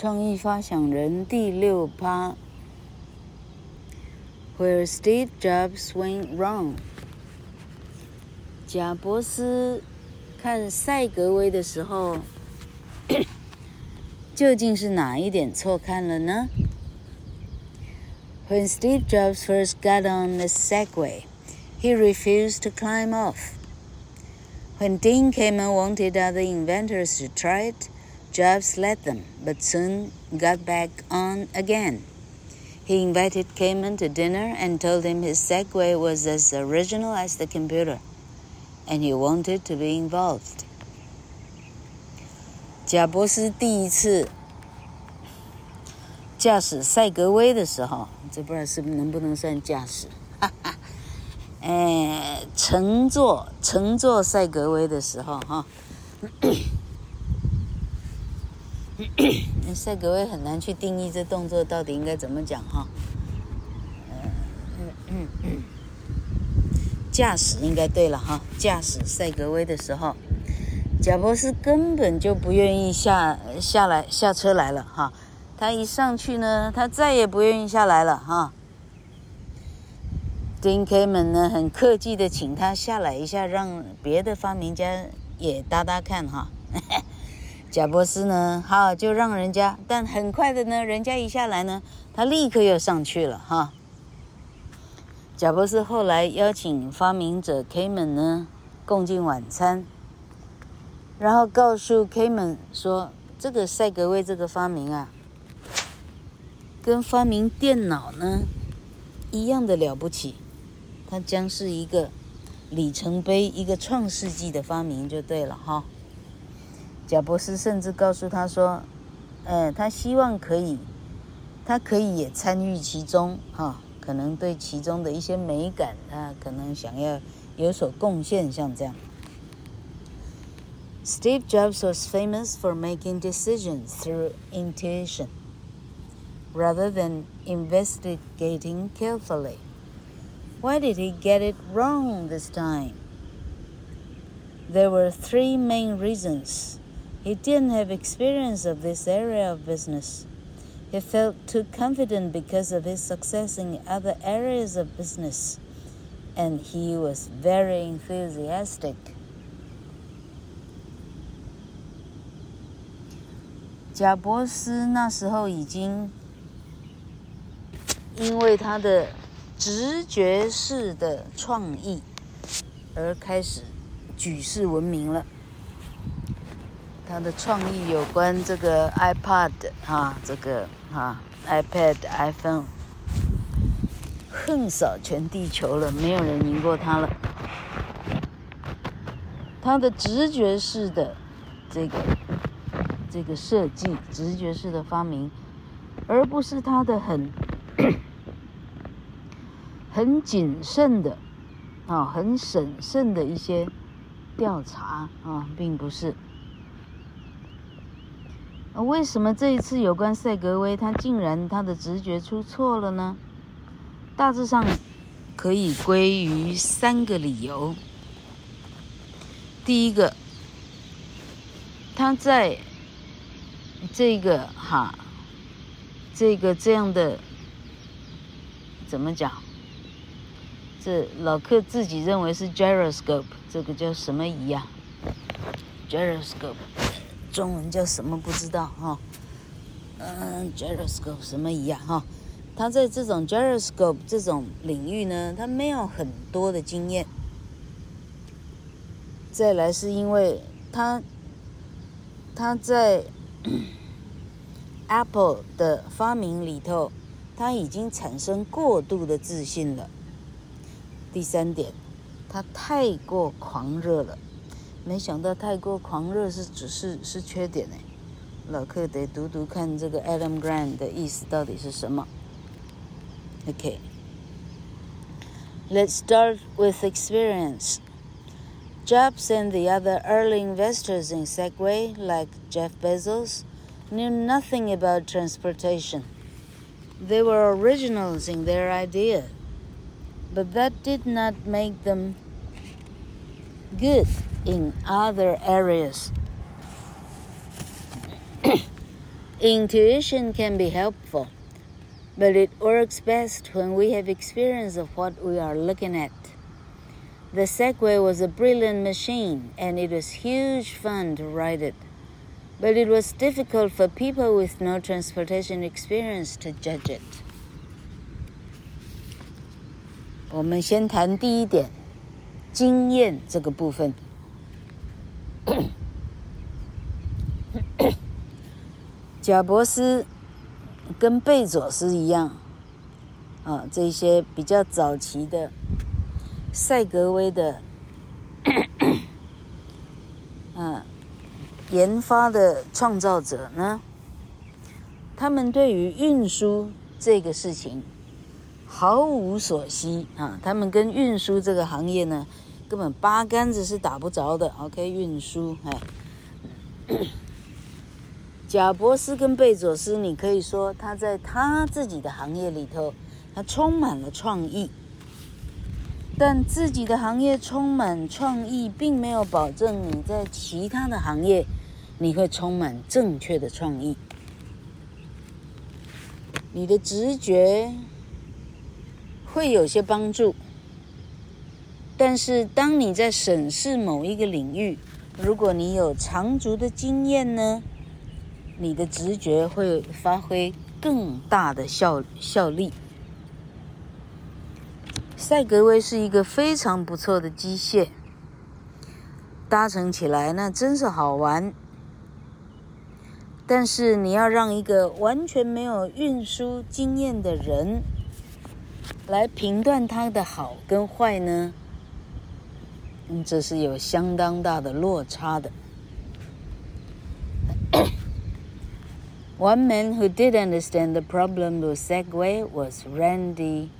创意发想人第六趴。Where Steve Jobs went wrong。贾伯斯看赛格威的时候，究竟是哪一点错看了呢？When Steve Jobs first got on the Segway, he refused to climb off. When Dean Kamen wanted other inventors to try it, Jobs let them, but soon got back on again. He invited Kamen to dinner and told him his Segway was as original as the computer, and he wanted to be involved. 贾伯斯第一次驾驶赛格威的时候，这不知道是能不能算驾驶？哈哈，哎，乘坐乘坐赛格威的时候，哈。 赛格威很难去定义这动作到底应该怎么讲哈，嗯嗯嗯，驾驶应该对了哈，驾驶赛格威的时候，贾博士根本就不愿意下下来下车来了哈，他一上去呢，他再也不愿意下来了哈。Dean Kamen 呢，很客气的请他下来一下，让别的发明家也搭搭看哈。贾伯斯呢，好，就让人家，但很快的呢，人家一下来呢，他立刻又上去了哈。贾伯斯后来邀请发明者 Kamen 呢共进晚餐，然后告诉 Kamen 说，这个赛格威这个发明啊，跟发明电脑呢一样的了不起，它将是一个里程碑，一个创世纪的发明就对了哈。贾伯斯甚至告诉他说：“呃，他希望可以，他可以也参与其中，哈，可能对其中的一些美感，他可能想要有所贡献，像这样。” Steve Jobs was famous for making decisions through intuition, rather than investigating carefully. Why did he get it wrong this time? There were three main reasons. He didn't have experience of this area of business. He felt too confident because of his success in other areas of business, and he was very enthusiastic. 贾伯斯那时候已经因为他的直觉式的创意而开始举世闻名了。 他的创意有关这个 iPad 啊，这个啊 iPad、iPhone，横扫全地球了，没有人赢过他了。他的直觉式的这个这个设计，直觉式的发明，而不是他的很很谨慎的啊，很审慎的一些调查啊，并不是。为什么这一次有关赛格威，他竟然他的直觉出错了呢？大致上可以归于三个理由。第一个，他在这个哈，这个这样的怎么讲？这老克自己认为是 gyroscope，这个叫什么仪呀？gyroscope。中文叫什么不知道哈，嗯，gyroscope 什么仪啊哈，他在这种 gyroscope 这种领域呢，他没有很多的经验。再来是因为他他在 Apple 的发明里头，他已经产生过度的自信了。第三点，他太过狂热了。没想到太过狂热是只是是缺点呢，老克得读读看这个 Adam Grant 的意思到底是什么。OK，Let's start with experience. Jobs and the other early investors in Segway, like Jeff Bezos, knew nothing about transportation. They were originals in their idea, but that did not make them good. In other areas, Intuition can be helpful, but it works best when we have experience of what we are looking at. The Segway was a brilliant machine, and it was huge fun to ride it. But it was difficult for people with no transportation experience to judge it. 我们先谈第一点，经验这个部分。 贾伯斯跟贝佐斯一样，啊，这些比较早期的。赛格威的，嗯，研发的创造者呢，他们对于运输这个事情毫无所惜啊，他们跟运输这个行业呢，根本八竿子是打不着的。OK，运输，哎，贾伯斯跟贝佐斯，你可以说他在他自己的行业里头，他充满了创意。但自己的行业充满创意，并没有保证你在其他的行业你会充满正确的创意。你的直觉会有些帮助，但是当你在审视某一个领域，如果你有长足的经验呢，你的直觉会发挥更大的效效力。赛格威是一个非常不错的机械，搭乘起来那真是好玩。但是你要让一个完全没有运输经验的人来评断它的好跟坏呢？嗯，这是有相当大的落差的。 One man who did understand the problem with Segway was Randy.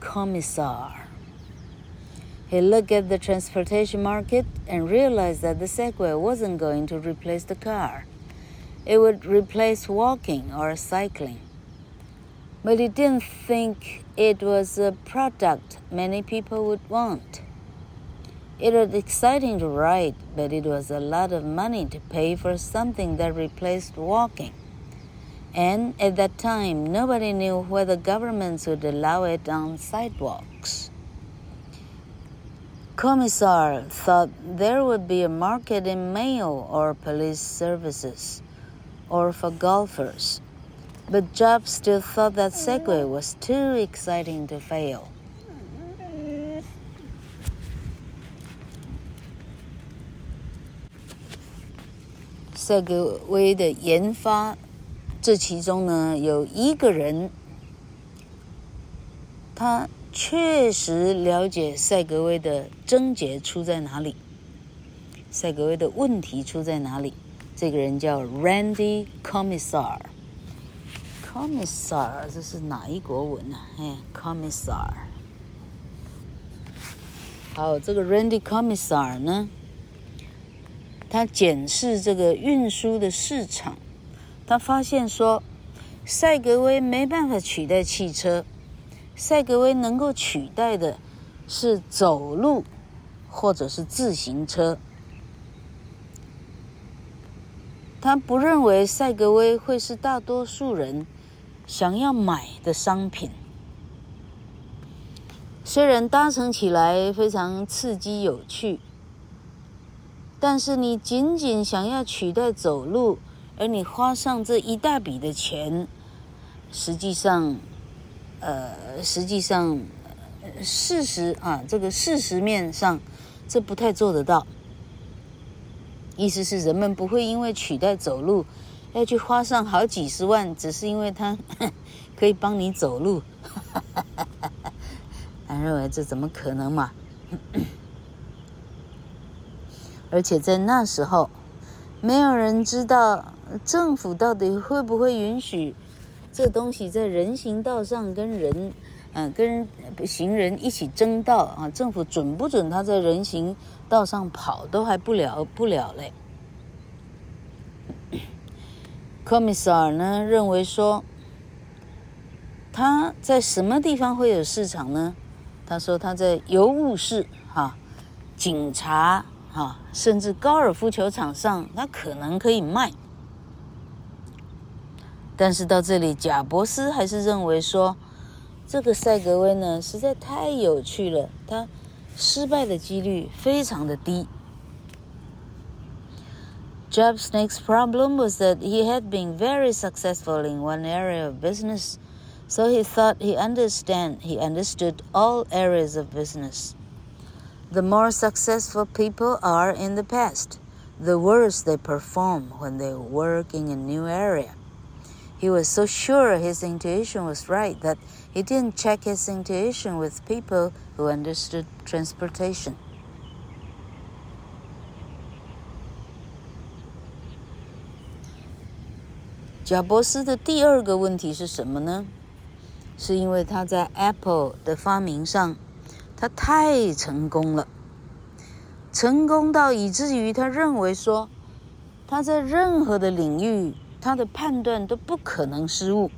Commissar. He looked at the transportation market and realized that the Segway wasn't going to replace the car. It would replace walking or cycling. But he didn't think it was a product many people would want. It was exciting to ride, but it was a lot of money to pay for something that replaced walking. And at that time, nobody knew whether governments would allow it on sidewalks. Commissar thought there would be a market in mail or police services or for golfers. But Jobs still thought that Segway was too exciting to fail. 赛格威的研发。这其中呢，有一个人，他确实了解赛格威的症结出在哪里，赛格威的问题出在哪里。这个人叫 Randy Commissar。Commissar 这是哪一国文呢？哎，Commissar。好，这个 Randy Commissar 呢，他检视这个运输的市场。他发现说，赛格威没办法取代汽车，赛格威能够取代的是走路，或者是自行车。他不认为赛格威会是大多数人想要买的商品。虽然搭乘起来非常刺激有趣，但是你仅仅想要取代走路。而你花上这一大笔的钱，实际上，呃，实际上，事实啊，这个事实面上，这不太做得到。意思是人们不会因为取代走路，要去花上好几十万，只是因为它 可以帮你走路。他认为这怎么可能嘛？而且在那时候，没有人知道。政府到底会不会允许这东西在人行道上跟人，嗯，跟行人一起争道啊？政府准不准他在人行道上跑都还不了不了嘞。Commissar 呢认为说，他在什么地方会有市场呢？他说他在邮务室、哈警察、哈甚至高尔夫球场上，他可能可以卖。但是到这里，贾伯斯还是认为说，这个赛格威呢实在太有趣了，他失败的几率非常的低。Jobs' next problem was that he had been very successful in one area of business, so he thought he understand he understood all areas of business. The more successful people are in the past, the worse they perform when they work in a new area. He was so sure his intuition was right that he didn't check his intuition with people who understood transportation. 贾伯斯的第二个问题是什么呢？是因为他在 Apple 的发明上。 他太成功了，成功到以至于他认为说，他在任何的领域，他的判断都不可能失误。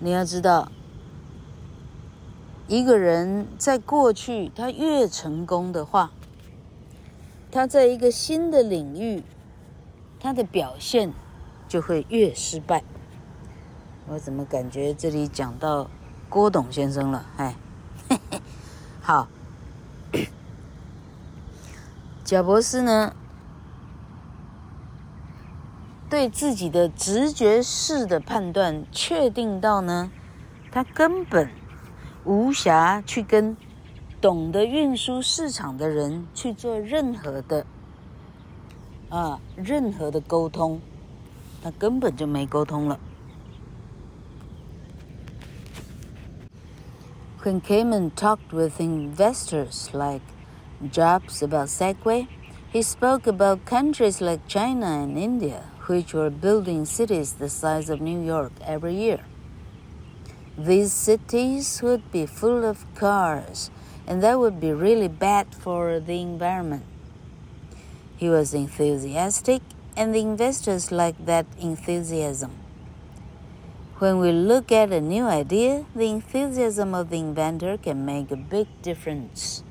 你要知道，一个人在过去他越成功的话，他在一个新的领域，他的表现就会越失败。我怎么感觉这里讲到郭董先生了？哎。嘿 嘿好，贾博士呢，对自己的直觉式的判断确定到呢，他根本无暇去跟懂得运输市场的人去做任何的啊，任何的沟通，他根本就没沟通了。When Cayman talked with investors like Jobs about Segway, he spoke about countries like China and India, which were building cities the size of New York every year. These cities would be full of cars, and that would be really bad for the environment. He was enthusiastic, and the investors liked that enthusiasm. When we look at a new idea, the enthusiasm of the inventor can make a big difference.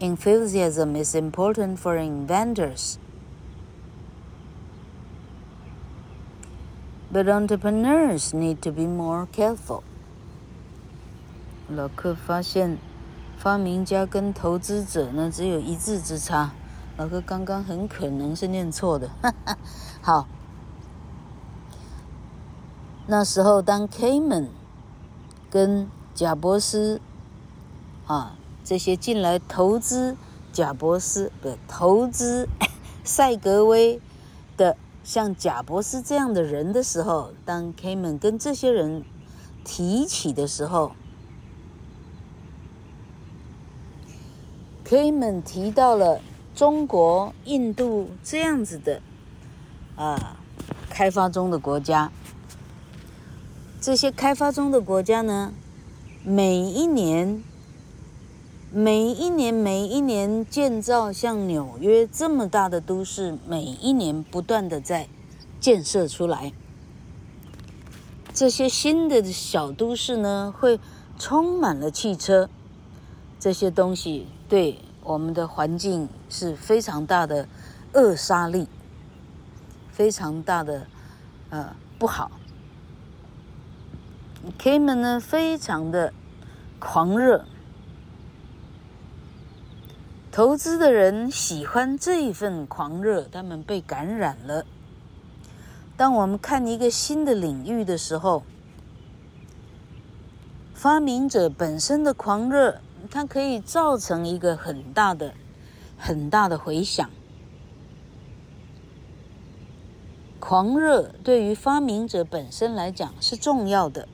Enthusiasm is important for inventors. But entrepreneurs need to be more careful. 老克发现，发明家跟投资者呢只有一字之差。老克刚刚很可能是念错的，哈哈。好。 那时候，当 Cayman 跟贾伯斯啊这些进来投资贾伯斯的投资 赛格威的像贾伯斯这样的人的时候，当 Cayman 跟这些人提起的时候，Kamen 提到了中国、印度这样子的啊开发中的国家。这些开发中的国家呢，每一年、每一年、每一年建造像纽约这么大的都市，每一年不断的在建设出来。这些新的小都市呢，会充满了汽车，这些东西对我们的环境是非常大的扼杀力，非常大的呃不好。Cayman 呢，非常的狂热，投资的人喜欢这一份狂热，他们被感染了。当我们看一个新的领域的时候，发明者本身的狂热，它可以造成一个很大的、很大的回响。狂热对于发明者本身来讲是重要的。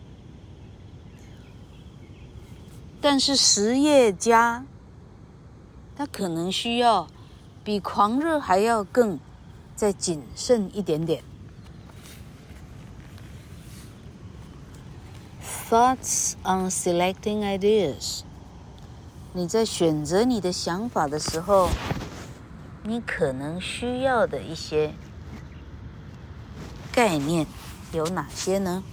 但是实业家，他可能需要比狂热还要更再谨慎一点点。Thoughts on selecting ideas。你在选择你的想法的时候，你可能需要的一些概念有哪些呢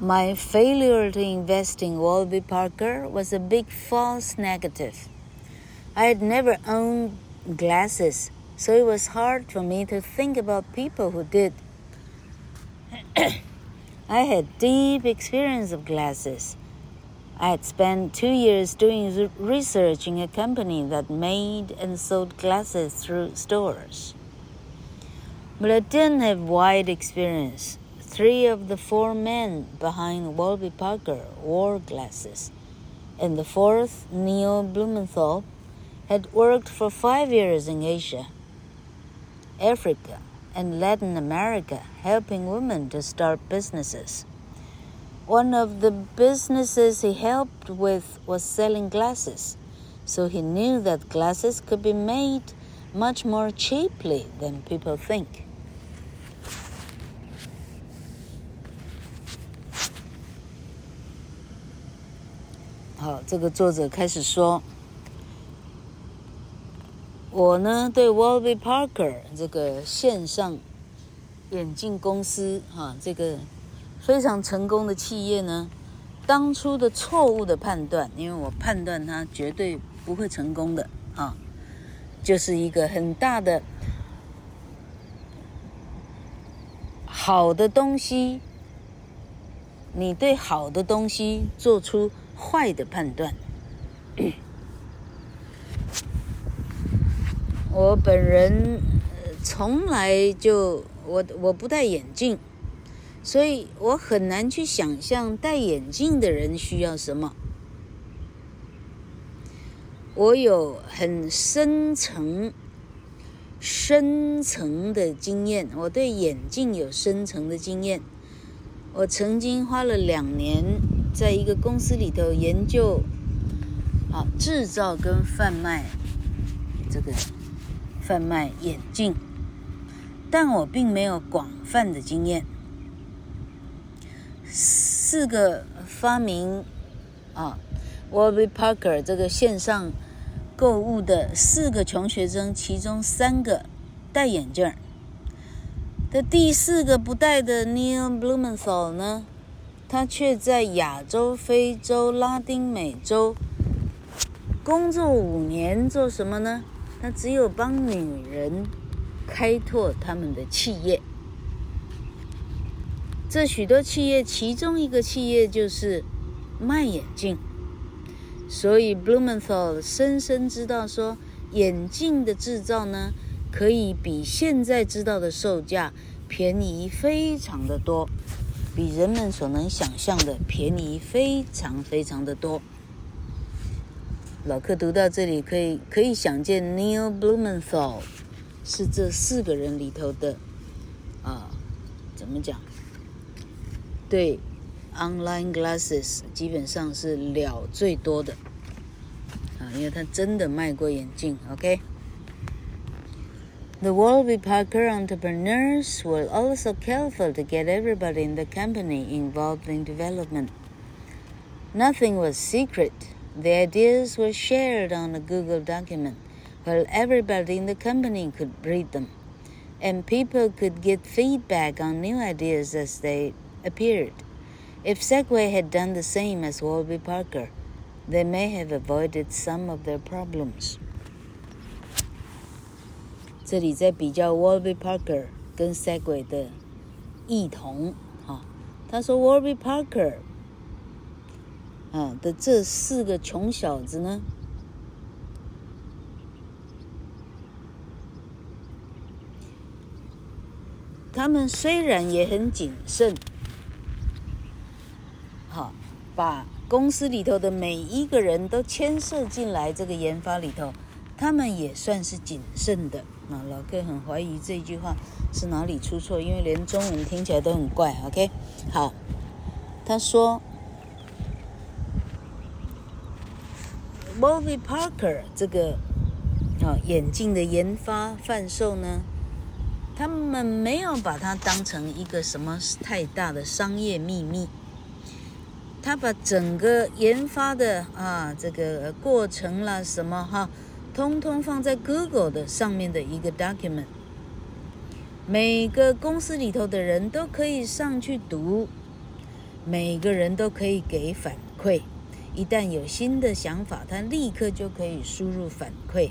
？My failure to invest in Warby Parker was a big false negative. I had never owned glasses, so it was hard for me to think about people who did. I had deep experience of glasses. I had spent two years doing research in a company that made and sold glasses through stores. But I didn't have wide experience. Three of the four men behind Warby Parker wore glasses, and the fourth, Neil Blumenthal, had worked for five years in Asia, Africa, and Latin America, helping women to start businesses. One of the businesses he helped with was selling glasses, so he knew that glasses could be made much more cheaply than people think. 好，这个作者开始说，我呢对 Warby Parker 这个线上眼镜公司哈，这个。非常成功的企业呢，当初的错误的判断，因为我判断它绝对不会成功的啊，就是一个很大的好的东西，你对好的东西做出坏的判断。我本人从来就我我不戴眼镜。所以我很难去想象戴眼镜的人需要什么。我有很深层、深层的经验，我对眼镜有深层的经验。我曾经花了两年在一个公司里头研究，啊，制造跟贩卖这个贩卖眼镜，但我并没有广泛的经验。四个发明啊，Warby Parker 这个线上购物的四个穷学生，其中三个戴眼镜儿，的第四个不戴的 Neil Blumenthal 呢，他却在亚洲、非洲、拉丁美洲工作五年，做什么呢？他只有帮女人开拓他们的企业。这许多企业，其中一个企业就是卖眼镜，所以 Blumenthal 深深知道说，眼镜的制造呢，可以比现在知道的售价便宜非常的多，比人们所能想象的便宜非常非常的多。老客读到这里，可以可以想见 Neil Blumenthal 是这四个人里头的啊，怎么讲？对，online glasses 基本上是了最多的啊，因为他真的卖过眼镜。OK。The Warby Parker entrepreneurs were also careful to get everybody in the company involved in development. Nothing was secret. The ideas were shared on a Google document, while everybody in the company could read them, and people could get feedback on new ideas as they appeared. If Segway had done the same as Warby Parker, they may have avoided some of their problems. 这里在比较 Warby Parker 跟 Segway 的异同，哈，他说 Warby Parker 啊的这四个穷小子呢，他们虽然也很谨慎。好，把公司里头的每一个人都牵涉进来，这个研发里头，他们也算是谨慎的。那老哥很怀疑这句话是哪里出错，因为连中文听起来都很怪。OK，好，他说，Bobby Parker 这个啊眼镜的研发贩售呢，他们没有把它当成一个什么太大的商业秘密。他把整个研发的啊这个过程啦什么哈，通通放在 Google 的上面的一个 document，每个公司里头的人都可以上去读，每个人都可以给反馈，一旦有新的想法，他立刻就可以输入反馈。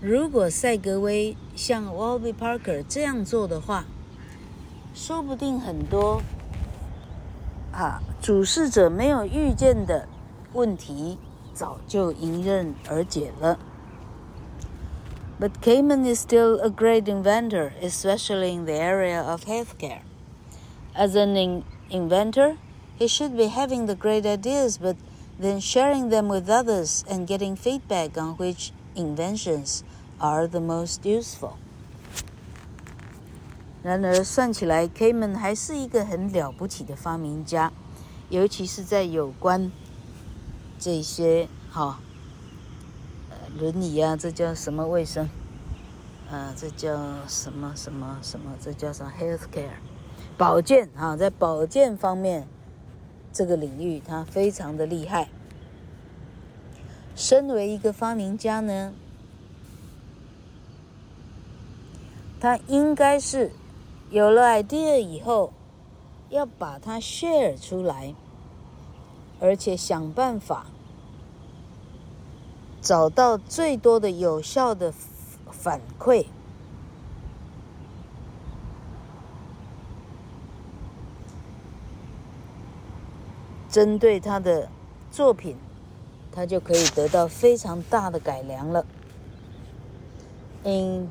如果赛格威像 w a l b y Parker 这样做的话，说不定很多啊主事者没有预见的问题早就迎刃而解了。But Cayman is still a great inventor, especially in the area of healthcare. As an in inventor, he should be having the great ideas, but then sharing them with others and getting feedback on which inventions are the most useful. 然而算起来，Cayman 还是一个很了不起的发明家，尤其是在有关 这些哈，呃，轮椅啊，这叫什么卫生？啊，这叫什么什么什么？这叫什么 healthcare？保健啊，在保健方面这个领域，他非常的厉害。身为一个发明家呢，他应该是有了 idea 以后，要把它 share 出来，而且想办法找到最多的有效的反馈。针对他的作品。他就可以得到非常大的改良了。In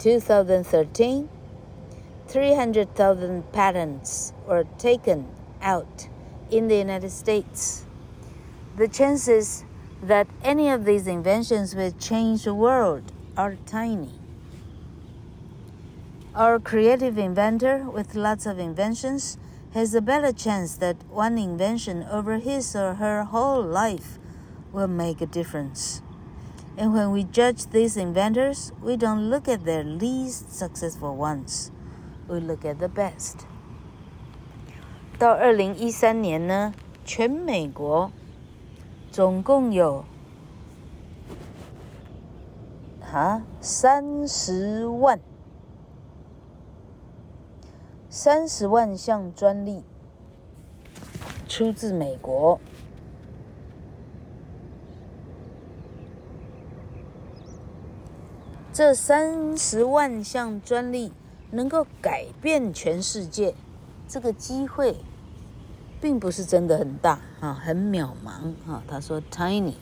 2013, 300,000 patents were taken out in the United States. The chances that any of these inventions will change the world are tiny. Our creative inventor with lots of inventions has a better chance that one invention over his or her whole life will make a difference. And when we judge these inventors, we don't look at their least successful ones, we look at the best. 到二零一三年呢，全美国 总共有啊三十万三十万项专利出自美国。这三十万项专利能够改变全世界，这个机会并不是真的很大啊，很渺茫啊。他说：“Tiny，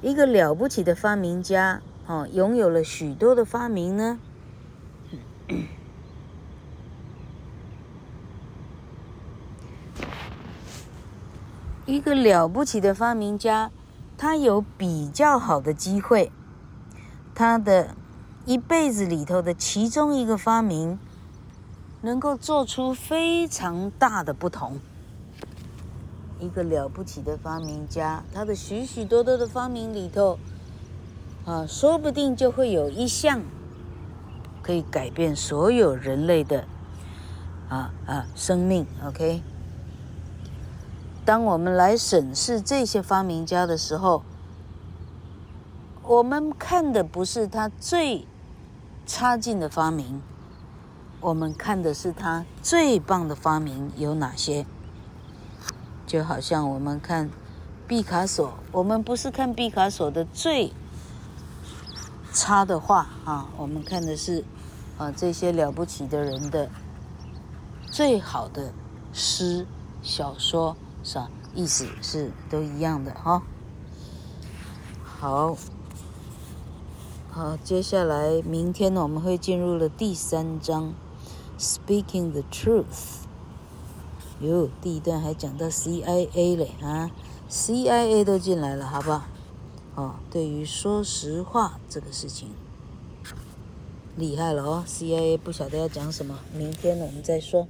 一个了不起的发明家啊，拥有了许多的发明呢。一个了不起的发明家，他有比较好的机会。”他的一辈子里头的其中一个发明，能够做出非常大的不同。一个了不起的发明家，他的许许多多的发明里头，啊，说不定就会有一项可以改变所有人类的啊啊生命。OK，当我们来审视这些发明家的时候，我们看的不是他最差劲的发明，我们看的是他最棒的发明有哪些。就好像我们看毕卡索，我们不是看毕卡索的最差的画啊，我们看的是啊这些了不起的人的最好的诗小说，是吧？意思是都一样的哈。好。好，接下来明天呢，我们会进入了第三章，Speaking the truth。哟，第一段还讲到 CIA 嘞啊，CIA 都进来了，好不好？哦，对于说实话这个事情，厉害了哦，CIA 不晓得要讲什么，明天我们再说。